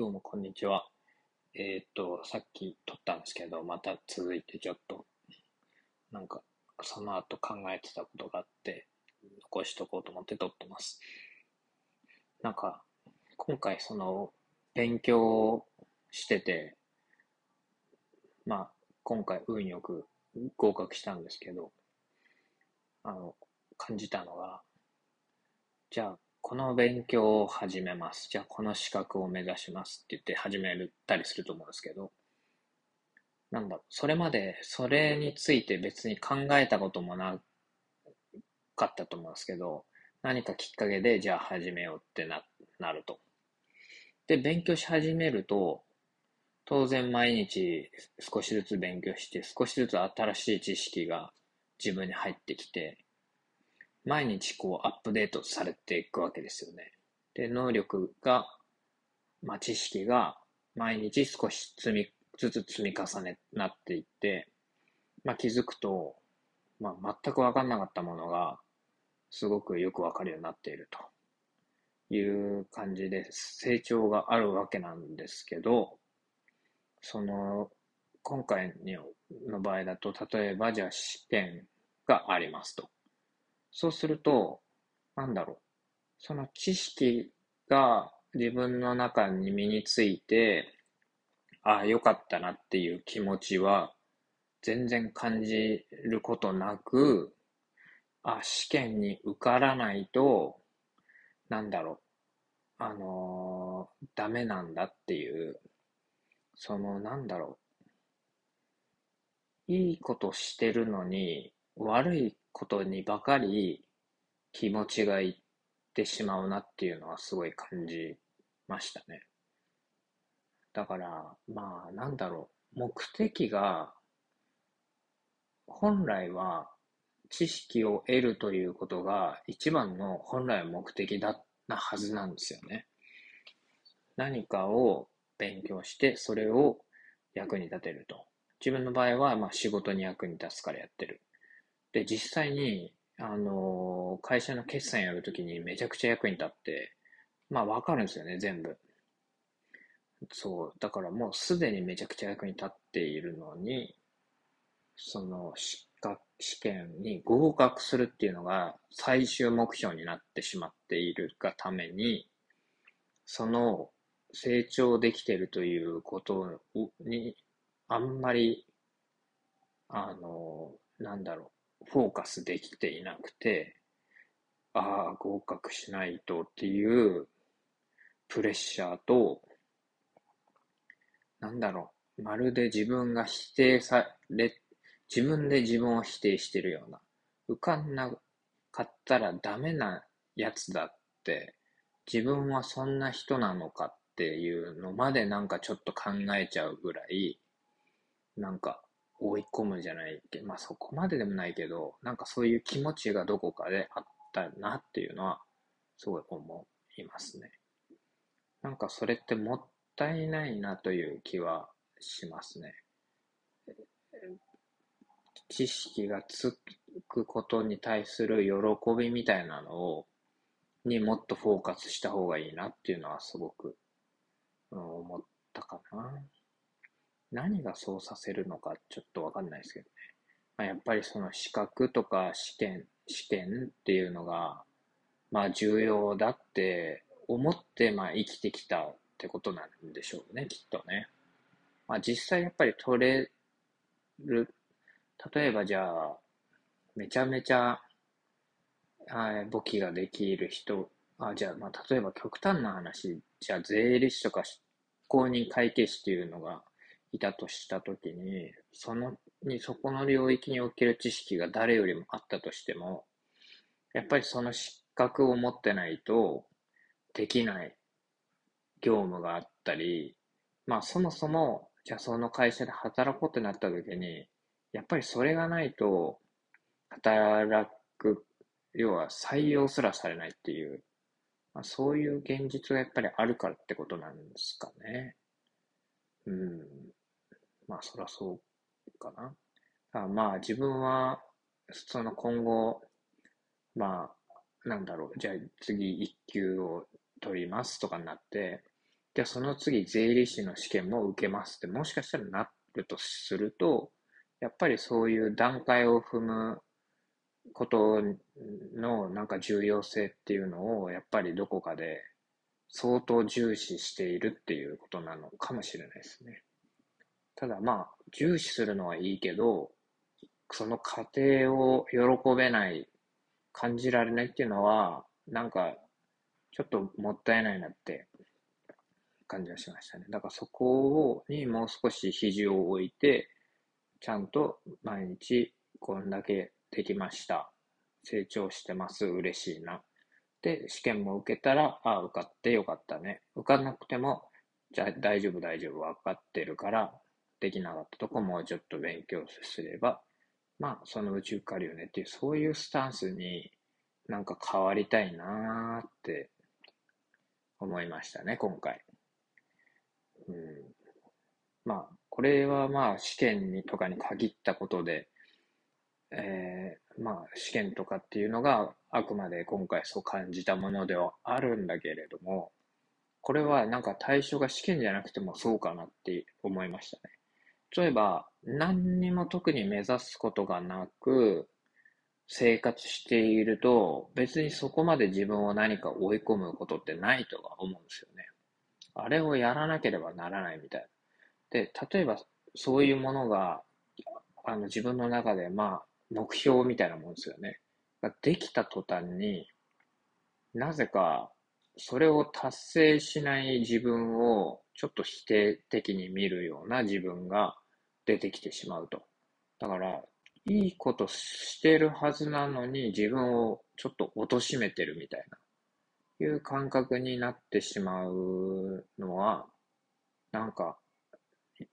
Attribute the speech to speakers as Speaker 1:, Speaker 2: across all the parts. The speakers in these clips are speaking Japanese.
Speaker 1: どうもこんにちは。えーっと、さっき撮ったんですけど、また続いてちょっと、なんか、その後考えてたことがあって、残しとこうと思って撮ってます。なんか、今回その、勉強してて、まあ、今回運よく合格したんですけど、あの、感じたのが、じゃあ、この勉強を始めます。じゃあ、この資格を目指しますって言って始めたりすると思うんですけど、なんだ、それまでそれについて別に考えたこともなかったと思うんですけど、何かきっかけで、じゃあ始めようってな、なると。で、勉強し始めると、当然毎日少しずつ勉強して、少しずつ新しい知識が自分に入ってきて、毎日こうアップデートされていくわけですよね。で、能力が、まあ、知識が毎日少し積み、ずつ積み重ねなっていって、まあ、気づくと、まあ、全く分かんなかったものが、すごくよく分かるようになっているという感じで成長があるわけなんですけど、その、今回の場合だと、例えばじゃあ試験がありますと。そうすると、なんだろう。その知識が自分の中に身について、ああ、よかったなっていう気持ちは全然感じることなく、あ、試験に受からないと、なんだろう。あのーダメなんだっていう、その、なんだろう。いいことしてるのに、悪いことにばかり気持ちがいってしまうなっていうのはすごい感じましたね。だから、まあ、なんだろう。目的が、本来は知識を得るということが一番の本来の目的だなはずなんですよね。何かを勉強して、それを役に立てると。自分の場合は、まあ、仕事に役に立つからやってる。で、実際に、あの会社の決算やるときにめちゃくちゃ役に立って、まあ、わかるんですよね、全部。そう。だからもうすでにめちゃくちゃ役に立っているのに、その資格、試験に合格するっていうのが最終目標になってしまっているがために、その成長できてるということに、あんまり、あの、なんだろう、フォーカスできていなくて、ああ、合格しないとっていうプレッシャーと、なんだろう、まるで自分が否定され、自分で自分を否定してるような、受かんなかったらダメなやつだって、自分はそんな人なのかっていうのまでなんかちょっと考えちゃうぐらい、なんか追い込むじゃないけど、まあそこまででもないけど、なんかそういう気持ちがどこかであったなっていうのは、すごい思いますね。なんかそれってもったいないなという気はしますね。知識がつくことに対する喜びみたいなのを、にもっとフォーカスした方がいいなっていうのはすごく、うん思ったかな。何がそうさせるのかちょっとわかんないですけどね。まあ、やっぱりその資格とか試験、試験っていうのが、まあ重要だって思ってまあ生きてきたってことなんでしょうね、きっとね。まあ実際やっぱり取れる、例えばじゃあ、めちゃめちゃ、あ簿記ができる人、あじゃあ、まあ、例えば極端な話、じゃあ税理士とか公認会計士っていうのがいたとしたときに、その、に、そこの領域における知識が誰よりもあったとしても、やっぱりその資格を持ってないとできない業務があったり、まあそもそも、じゃあその会社で働こうってなった時に、やっぱりそれがないと、働く、要は採用すらされないっていう、まあ、そういう現実がやっぱりあるからってことなんですかね。うん。まあそりゃそうかな。あまあ自分は、その今後、まあ、なんだろう、じゃあ次1級を取りますとかになって、じゃあその次税理士の試験も受けますってもしかしたらなるとすると、やっぱりそういう段階を踏むことのなんか重要性っていうのをやっぱりどこかで相当重視しているっていうことなのかもしれないですね。ただまあ、重視するのはいいけど、その過程を喜べない、感じられないっていうのは、なんか、ちょっともったいないなって感じがしましたね。だからそこをにもう少し肘を置いて、ちゃんと毎日こんだけできました。成長してます。嬉しいな。で、試験も受けたら、ああ、受かってよかったね。受かなくても、じゃあ大丈夫大丈夫分かってるから、できなかったとこもうちょっと勉強すれば、まあ、そのうち受かるよねっていう、そういうスタンスになんか変わりたいなーって思いましたね、今回。うん、まあ、これはまあ試験にとかに限ったことで、えー、まあ試験とかっていうのがあくまで今回そう感じたものではあるんだけれども、これはなんか対象が試験じゃなくてもそうかなって思いましたね。例えば、何にも特に目指すことがなく、生活していると、別にそこまで自分を何か追い込むことってないとは思うんですよね。あれをやらなければならないみたいな。で、例えばそういうものが、あの自分の中で、まあ、目標みたいなもんですよね。できた途端に、なぜか、それを達成しない自分をちょっと否定的に見るような自分が出てきてしまうと。だから、いいことしてるはずなのに自分をちょっと貶めてるみたいな、いう感覚になってしまうのは、なんか、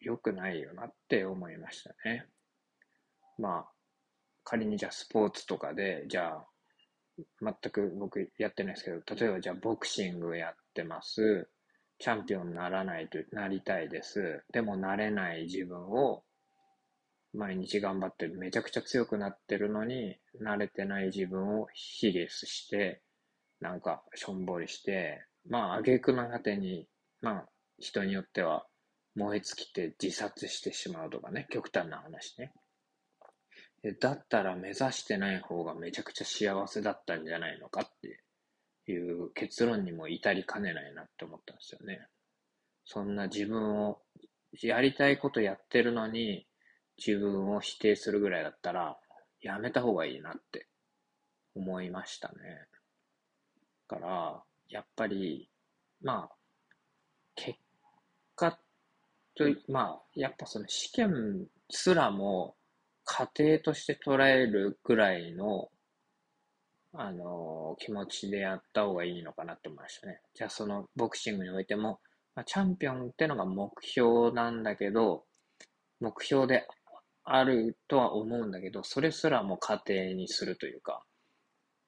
Speaker 1: 良くないよなって思いましたね。まあ、仮にじゃあスポーツとかで、じゃあ、全く僕やってないですけど、例えばじゃあボクシングやってます。チャンピオンにならないと、なりたいです。でもなれない自分を毎日頑張ってめちゃくちゃ強くなってるのに、慣れてない自分を卑下して、なんかしょんぼりして、まあ挙句の果てに、まあ人によっては燃え尽きて自殺してしまうとかね、極端な話ね。だったら目指してない方がめちゃくちゃ幸せだったんじゃないのかっていう結論にも至りかねないなって思ったんですよね。そんな自分を、やりたいことやってるのに自分を否定するぐらいだったらやめた方がいいなって思いましたね。だから、やっぱり、まあ、結果と、まあ、やっぱその試験すらも家庭として捉えるぐらいの、あの、気持ちでやった方がいいのかなって思いましたね。じゃあそのボクシングにおいても、まあ、チャンピオンってのが目標なんだけど、目標であるとは思うんだけど、それすらも家庭にするというか、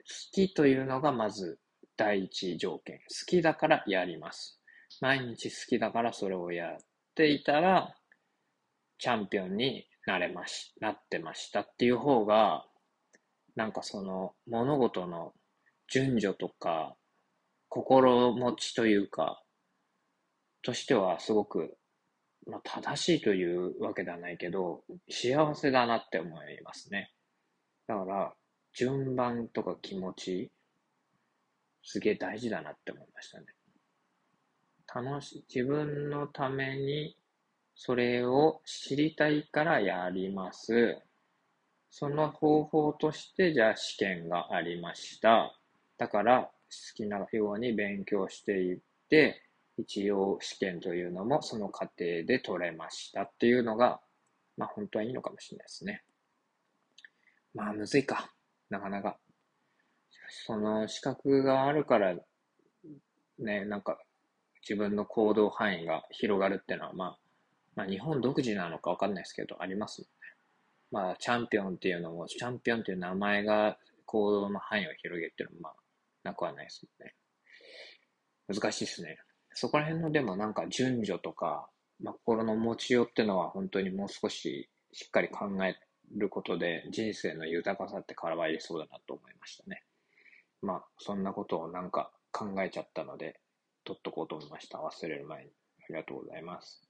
Speaker 1: 好きというのがまず第一条件。好きだからやります。毎日好きだからそれをやっていたら、チャンピオンになれまし、なってましたっていう方が、なんかその物事の順序とか、心持ちというか、としてはすごく、まあ、正しいというわけではないけど、幸せだなって思いますね。だから、順番とか気持ち、すげえ大事だなって思いましたね。楽し、自分のためにそれを知りたいからやります。その方法として、じゃあ試験がありました。だから、好きなように勉強していって、一応試験というのもその過程で取れましたっていうのが、まあ本当はいいのかもしれないですね。まあむずいか。なかなか。その資格があるから、ね、なんか自分の行動範囲が広がるっていうのは、まあまあ、日本独自なのかわかんないですけど、あります。まあ、チャンピオンっていうのも、チャンピオンっていう名前が行動の範囲を広げてるのも、まあ、なくはないですもんね。難しいですね。そこら辺のでもなんか順序とか、まあ、心の持ちようっていうのは本当にもう少ししっかり考えることで人生の豊かさって変わりそうだなと思いましたね。まあ、そんなことをなんか考えちゃったので、撮っとこうと思いました。忘れる前に。ありがとうございます。